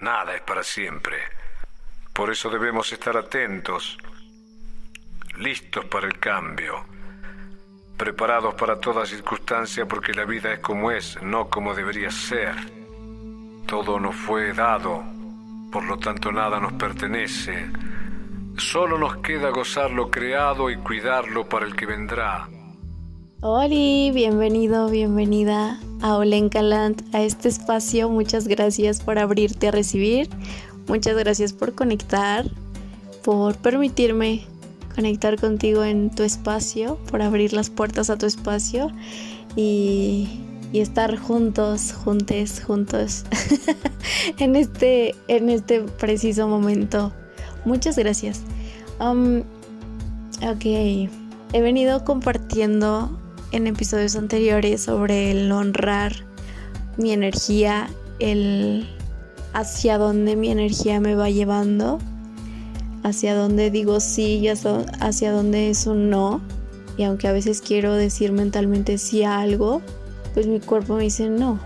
Nada es para siempre. Por eso debemos estar atentos, listos para el cambio, preparados para toda circunstancia porque la vida es como es, no como debería ser. Todo nos fue dado, por lo tanto nada nos pertenece. Solo nos queda gozar lo creado y cuidarlo para el que vendrá. Hola, bienvenido, bienvenida a Olenkaland, a este espacio. Muchas gracias por abrirte a recibir. Muchas gracias por conectar, por permitirme conectar contigo en tu espacio, por abrir las puertas a tu espacio y, estar juntos, juntes, juntos en, este, en este preciso momento. Muchas gracias. Um, ok, he venido compartiendo en episodios anteriores sobre el honrar mi energía, el hacia dónde mi energía me va llevando, hacia dónde digo sí y hacia dónde es un no. Y aunque a veces quiero decir mentalmente sí a algo, pues mi cuerpo me dice no.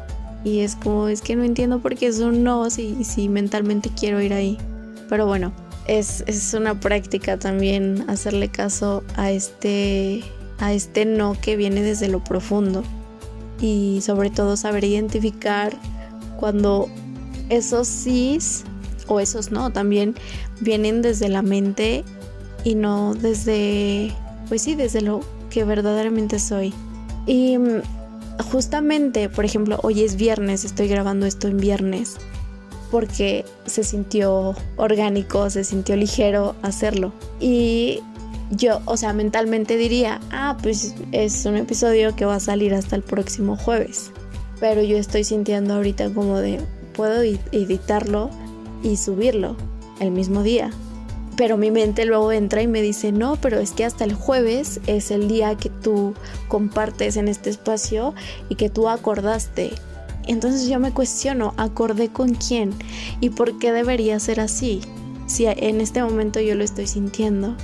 Y es como, es que no entiendo por qué es un no si, si mentalmente quiero ir ahí. Pero bueno, es, es una práctica también hacerle caso a este a este no que viene desde lo profundo y sobre todo saber identificar cuando esos sí o esos no también vienen desde la mente y no desde, pues sí, desde lo que verdaderamente soy. Y mm, justamente, por ejemplo, hoy es viernes, estoy grabando esto en viernes porque se sintió orgánico, se sintió ligero hacerlo. Y yo, o sea, mentalmente diría, ah, pues es un episodio que va a salir hasta el próximo jueves. Pero yo estoy sintiendo ahorita como de, puedo editarlo y subirlo el mismo día. Pero mi mente luego entra y me dice, no, pero es que hasta el jueves es el día que tú compartes en este espacio y que tú acordaste. Entonces yo me cuestiono, ¿acordé con quién? ¿Y por qué debería ser así? Si en este momento yo lo estoy sintiendo.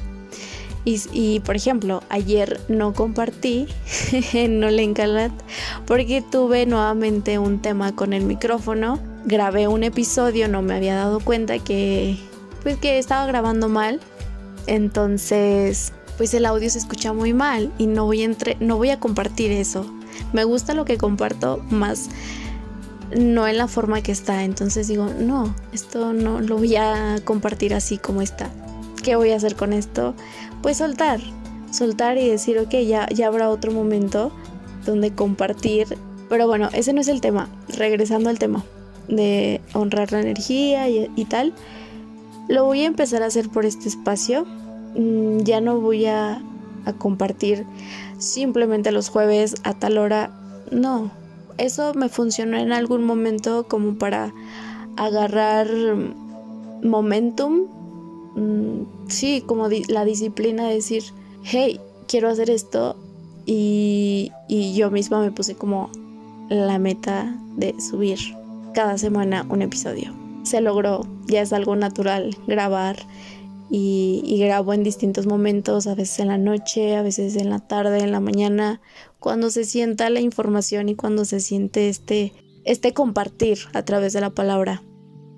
Y, por ejemplo, ayer no compartí en Nolencalat porque tuve nuevamente un tema con el micrófono. Grabé un episodio, no me había dado cuenta que pues que estaba grabando mal. Entonces, pues el audio se escucha muy mal y no voy entre, no voy a compartir eso. Me gusta lo que comparto más no en la forma que está. Entonces digo, no, esto no lo voy a compartir así como está. ¿Qué voy a hacer con esto? Pues soltar, soltar y decir, ok, ya, ya habrá otro momento donde compartir. Pero bueno, ese no es el tema. Regresando al tema de honrar la energía y, tal, lo voy a empezar a hacer por este espacio. Mm, ya no voy a, a compartir simplemente los jueves a tal hora. No, eso me funcionó en algún momento como para agarrar momentum Mm, sí, como la disciplina de decir, hey, quiero hacer esto y, yo misma me puse como la meta de subir cada semana un episodio. Se logró, ya es algo natural grabar y, y, grabo en distintos momentos, a veces en la noche, a veces en la tarde, en la mañana, cuando se sienta la información y cuando se siente este, este compartir a través de la palabra.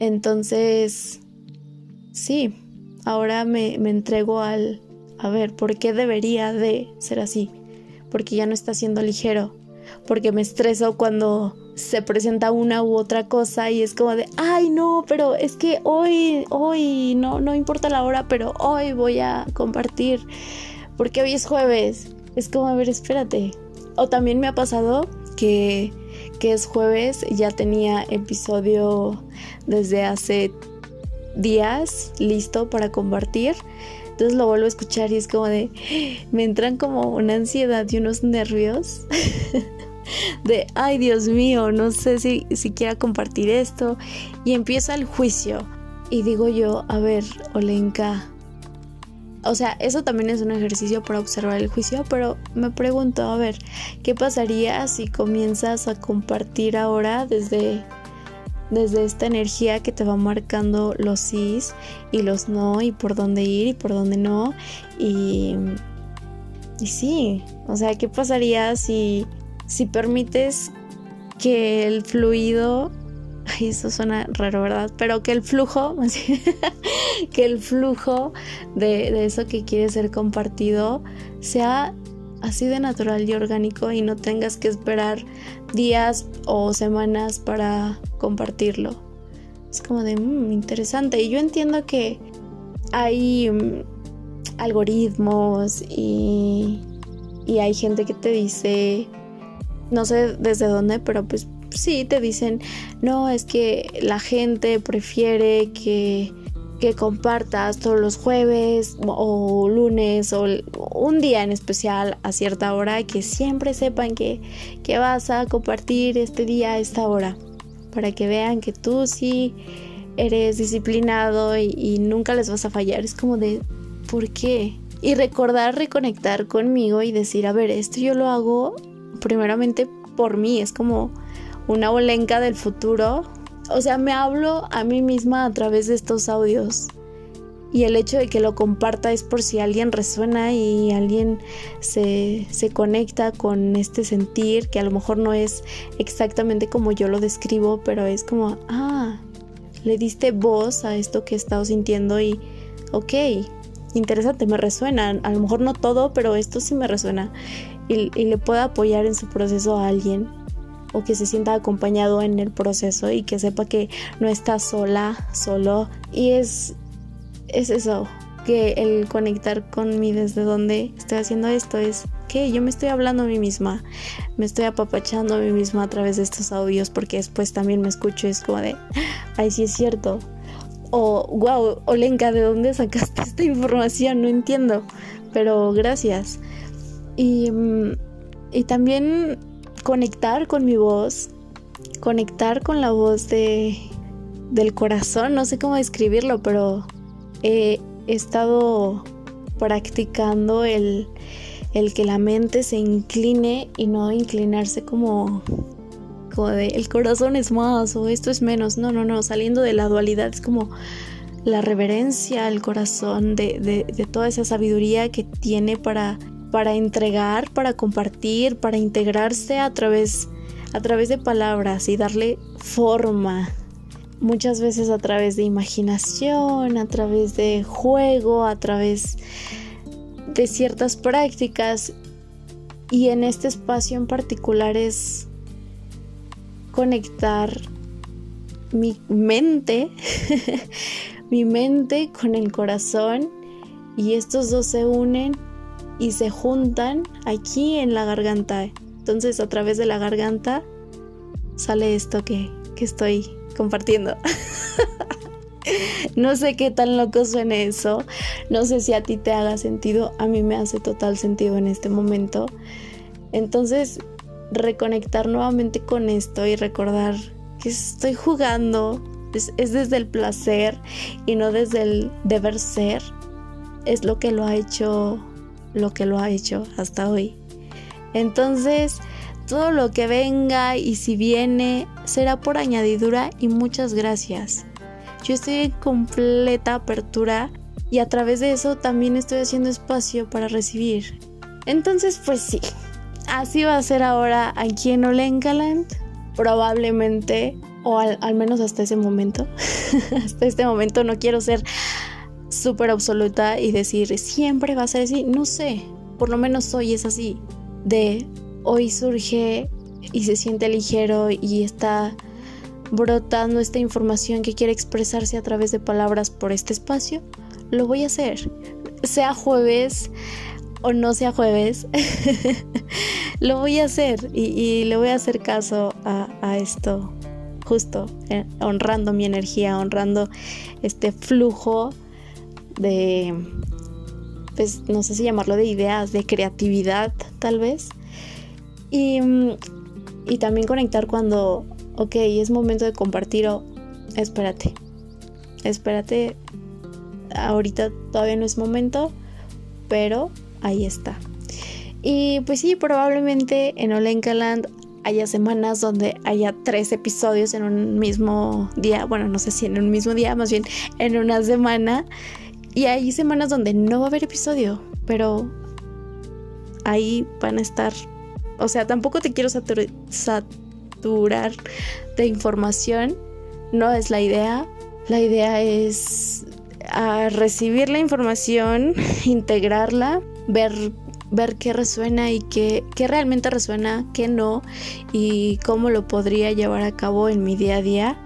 Entonces, sí, ahora me, entrego al, a ver, ¿por qué debería de ser así? Porque ya no está siendo ligero, porque me estreso cuando se presenta una u otra cosa y es como de, ay no, pero es que hoy, hoy, no, no importa la hora, pero hoy voy a compartir, porque hoy es jueves. Es como, a ver, espérate. O también me ha pasado que, que es jueves, ya tenía episodio desde hace días listo para compartir. Entonces lo vuelvo a escuchar y es como de, me entran como una ansiedad y unos nervios de, ay Dios mío, no sé si, si quiera compartir esto. Y empieza el juicio. Y digo yo, a ver, Olenka. O sea, eso también es un ejercicio para observar el juicio, pero me pregunto, a ver, ¿qué pasaría si comienzas a compartir ahora desde desde esta energía que te va marcando los sís y los no y por dónde ir y por dónde no y y sí, o sea, ¿qué pasaría si si permites que el fluido eso suena raro, ¿verdad? Pero que el flujo, que el flujo de, de eso que quiere ser compartido sea así de natural y orgánico y no tengas que esperar días o semanas para compartirlo. Es como de mmm, interesante. Y yo entiendo que hay mm, algoritmos y, y hay gente que te dice, no sé desde dónde, pero pues sí, te dicen, no, es que la gente prefiere que que compartas todos los jueves o lunes o un día en especial a cierta hora, que siempre sepan que, que vas a compartir este día a esta hora, para que vean que tú sí eres disciplinado y, nunca les vas a fallar. Es como de, ¿por qué? Y recordar, reconectar conmigo y decir, a ver, esto yo lo hago primeramente por mí, es como una bolenca del futuro o sea, me hablo a mí misma a través de estos audios. Y el hecho de que lo comparta es por si alguien resuena y alguien se, se, conecta con este sentir, que a lo mejor no es exactamente como yo lo describo, pero es como, ah, le diste voz a esto que he estado sintiendo y, ok, interesante, me resuena. A lo mejor no todo, pero esto sí me resuena. Y, y le puedo apoyar en su proceso a alguien o que se sienta acompañado en el proceso y que sepa que no está sola, solo. Y es, es eso, que el conectar con mí desde donde estoy haciendo esto es que yo me estoy hablando a mí misma, me estoy apapachando a mí misma a través de estos audios porque después también me escucho y es como de, ay, sí es cierto. O, wow, Olenka, ¿de dónde sacaste esta información? No entiendo, pero gracias. Y, mm, y también conectar con mi voz, conectar con la voz de, del corazón, no sé cómo describirlo, pero he, estado practicando el, el, que la mente se incline y no inclinarse como, como de el corazón es más o esto es menos, no, no, no, saliendo de la dualidad es como la reverencia al corazón de, de, toda esa sabiduría que tiene para para entregar, para compartir, para integrarse a través, a través de palabras y darle forma. Muchas veces a través de imaginación, a través de juego, a través de ciertas prácticas. Y en este espacio en particular es conectar mi mente, mi mente con el corazón y estos dos se unen y se juntan aquí en la garganta. Entonces a través de la garganta sale esto que, que estoy compartiendo. no sé qué tan loco suene eso. No sé si a ti te haga sentido. A mí me hace total sentido en este momento. Entonces, reconectar nuevamente con esto y recordar que estoy jugando. Es, es desde el placer y no desde el deber ser. Es lo que lo ha hecho lo que lo ha hecho hasta hoy. Entonces, todo lo que venga y si viene será por añadidura y muchas gracias. Yo estoy en completa apertura y a través de eso también estoy haciendo espacio para recibir. Entonces, pues sí, así va a ser ahora aquí en Olenkaland. Probablemente, o al, menos hasta ese momento. hasta este momento no quiero ser súper absoluta y decir siempre va a ser así, no sé, por lo menos hoy es así, de hoy surge y se siente ligero y está brotando esta información que quiere expresarse a través de palabras por este espacio, lo voy a hacer, sea jueves o no sea jueves, lo voy a hacer y, le voy a hacer caso a, esto, justo, eh, honrando mi energía, honrando este flujo de, pues no sé si llamarlo de ideas, de creatividad tal vez. Y, y también conectar cuando, ok, es momento de compartir o espérate, espérate, ahorita todavía no es momento, pero ahí está. Y pues sí, probablemente en Olenkaland haya semanas donde haya tres episodios en un mismo día, bueno, no sé si en un mismo día, más bien en una semana. Y hay semanas donde no va a haber episodio, pero ahí van a estar. O sea, tampoco te quiero saturar de información, no es la idea. La idea es recibir la información, integrarla, ver, ver qué resuena y qué, qué realmente resuena, qué no, y cómo lo podría llevar a cabo en mi día a día.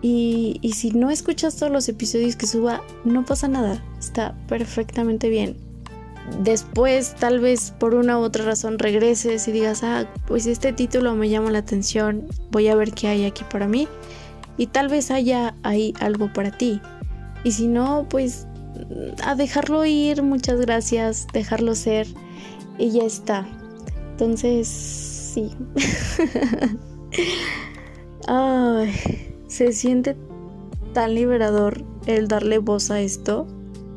Y, y si no escuchas todos los episodios que suba, no pasa nada, está perfectamente bien. Después, tal vez por una u otra razón, regreses y digas, ah, pues este título me llama la atención, voy a ver qué hay aquí para mí. Y tal vez haya ahí algo para ti. Y si no, pues a dejarlo ir, muchas gracias, dejarlo ser y ya está. Entonces, sí. Ay, se siente tan liberador el darle voz a esto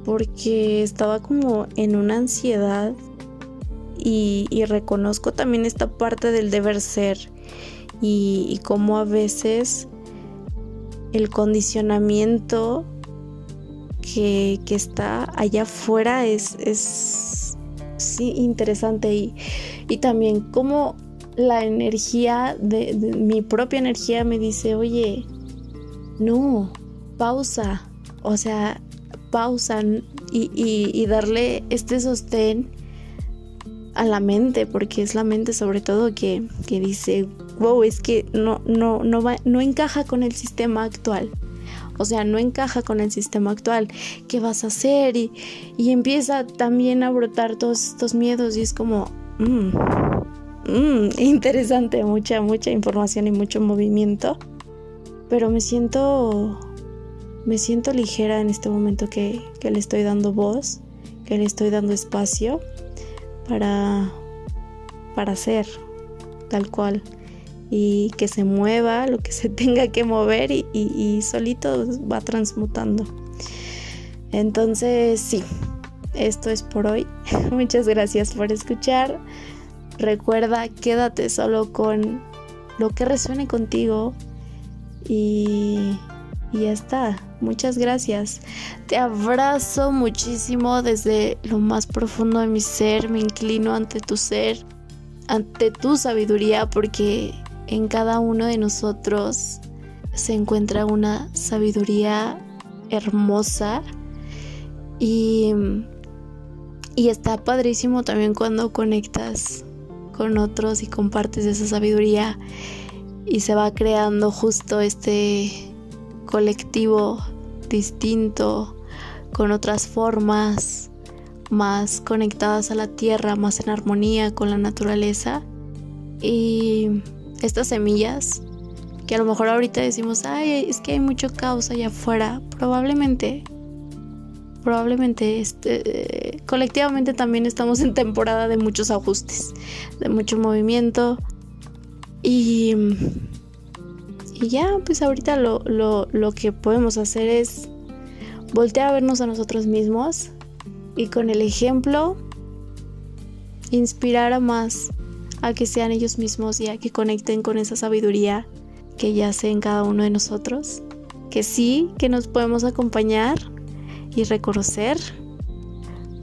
porque estaba como en una ansiedad y, reconozco también esta parte del deber ser y, cómo a veces el condicionamiento que, está allá afuera es, interesante y, también como la energía de, mi propia energía me dice, oye, no, pausa, o sea, pausa y, y, darle este sostén a la mente, porque es la mente sobre todo que, que dice, wow, es que no, no, no, va, no encaja con el sistema actual o sea, no encaja con el sistema actual, ¿qué vas a hacer? Y, empieza también a brotar todos estos miedos y es como, mmm, interesante, mucha, mucha información y mucho movimiento, pero me siento, me siento ligera en este momento que, que le estoy dando voz, que le estoy dando espacio para, para ser tal cual y que se mueva lo que se tenga que mover y, solito va transmutando. Entonces, sí, esto es por hoy. Muchas gracias por escuchar. Recuerda, quédate solo con lo que resuene contigo y, y ya está. Muchas gracias. Te abrazo muchísimo desde lo más profundo de mi ser. Me inclino ante tu ser, ante tu sabiduría porque en cada uno de nosotros se encuentra una sabiduría hermosa y, y está padrísimo también cuando conectas con otros y compartes esa sabiduría y se va creando justo este colectivo distinto con otras formas más conectadas a la tierra, más en armonía con la naturaleza. Y estas semillas que a lo mejor ahorita decimos, ay, es que hay mucho caos allá afuera, probablemente, probablemente, este, colectivamente también estamos en temporada de muchos ajustes, de mucho movimiento. Y, y ya, pues ahorita lo, lo, lo que podemos hacer es voltear a vernos a nosotros mismos y con el ejemplo inspirar a más a que sean ellos mismos y a que conecten con esa sabiduría que yace en cada uno de nosotros. Que sí, que nos podemos acompañar y reconocer,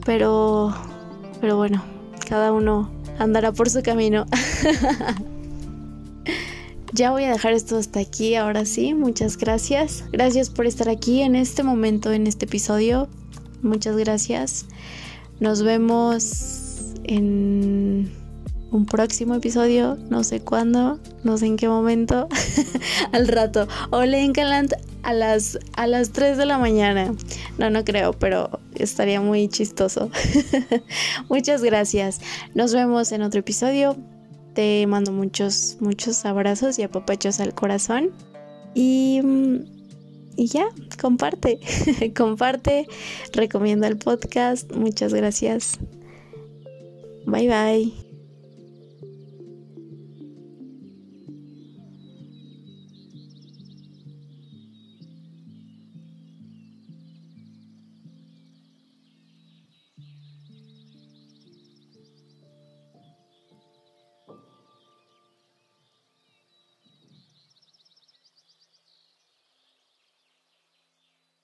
pero, pero bueno, cada uno andará por su camino. ya voy a dejar esto hasta aquí, ahora sí, muchas gracias. Gracias por estar aquí en este momento, en este episodio. Muchas gracias. Nos vemos en un próximo episodio, no sé cuándo, no sé en qué momento, al rato. O Lenkaland a las, a las 3 de la mañana. No, no creo, pero estaría muy chistoso. Muchas gracias. Nos vemos en otro episodio. Te mando muchos, muchos abrazos y apapachos al corazón. Y, y ya, comparte, comparte, recomienda el podcast. Muchas gracias. Bye bye.